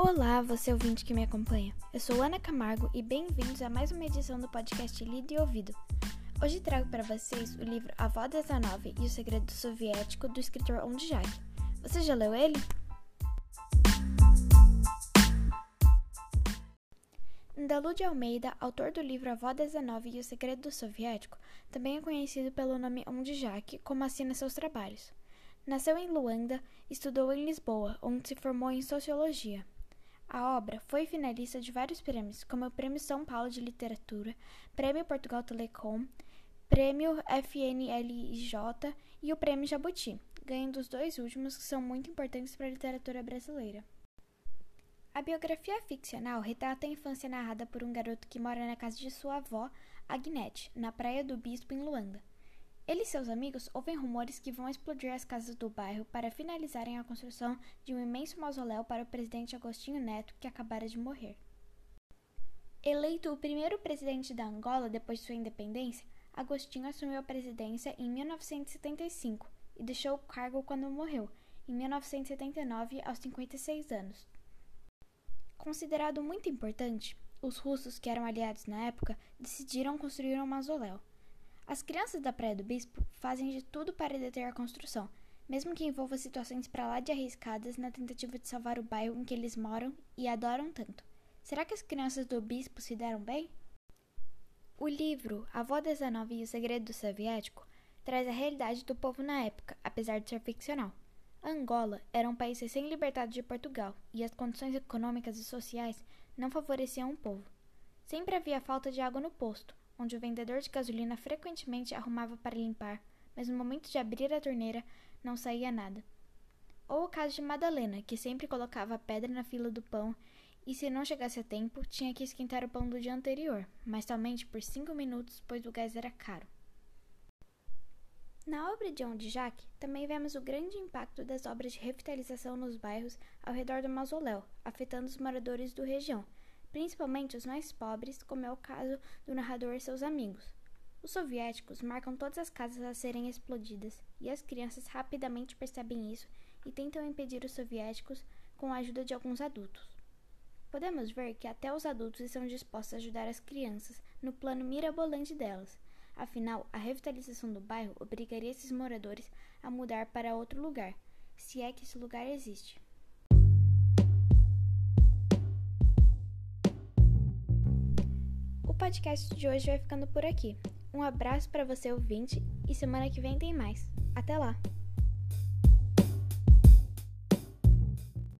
Olá, você ouvinte que me acompanha. Eu sou Ana Camargo e bem-vindos a mais uma edição do podcast Lido e Ouvido. Hoje trago para vocês o livro A Avó 19 e o Segredo Soviético do escritor Ondjak. Você já leu ele? Dalu de Almeida, autor do livro A Avó 19 e o Segredo Soviético, também é conhecido pelo nome Ondjak, como assina seus trabalhos. Nasceu em Luanda, estudou em Lisboa, onde se formou em Sociologia. A obra foi finalista de vários prêmios, como o Prêmio São Paulo de Literatura, Prêmio Portugal Telecom, Prêmio FNLIJ e o Prêmio Jabuti, ganhando os dois últimos que são muito importantes para a literatura brasileira. A biografia ficcional retrata a infância narrada por um garoto que mora na casa de sua avó, Agnete, na Praia do Bispo, em Luanda. Ele e seus amigos ouvem rumores que vão explodir as casas do bairro para finalizarem a construção de um imenso mausoléu para o presidente Agostinho Neto, que acabara de morrer. Eleito o primeiro presidente da Angola depois de sua independência, Agostinho assumiu a presidência em 1975 e deixou o cargo quando morreu, em 1979, aos 56 anos. Considerado muito importante, os russos, que eram aliados na época, decidiram construir um mausoléu. As crianças da Praia do Bispo fazem de tudo para deter a construção, mesmo que envolva situações para lá de arriscadas na tentativa de salvar o bairro em que eles moram e adoram tanto. Será que as crianças do Bispo se deram bem? O livro A Avó 19 e o Segredo do Soviético traz a realidade do povo na época, apesar de ser ficcional. Angola era um país recém-libertado de Portugal e as condições econômicas e sociais não favoreciam o povo. Sempre havia falta de água no posto, onde o vendedor de gasolina frequentemente arrumava para limpar, mas no momento de abrir a torneira não saía nada. Ou o caso de Madalena, que sempre colocava pedra na fila do pão e, se não chegasse a tempo, tinha que esquentar o pão do dia anterior, mas somente por cinco minutos, pois o gás era caro. Na obra de Onde Jacques, também vemos o grande impacto das obras de revitalização nos bairros ao redor do mausoléu, afetando os moradores do região, principalmente os mais pobres, como é o caso do narrador e seus amigos. Os soviéticos marcam todas as casas a serem explodidas, e as crianças rapidamente percebem isso e tentam impedir os soviéticos com a ajuda de alguns adultos. Podemos ver que até os adultos estão dispostos a ajudar as crianças no plano mirabolante delas. Afinal, a revitalização do bairro obrigaria esses moradores a mudar para outro lugar, se é que esse lugar existe. Podcast de hoje vai ficando por aqui. Um abraço para você ouvinte e semana que vem tem mais. Até lá!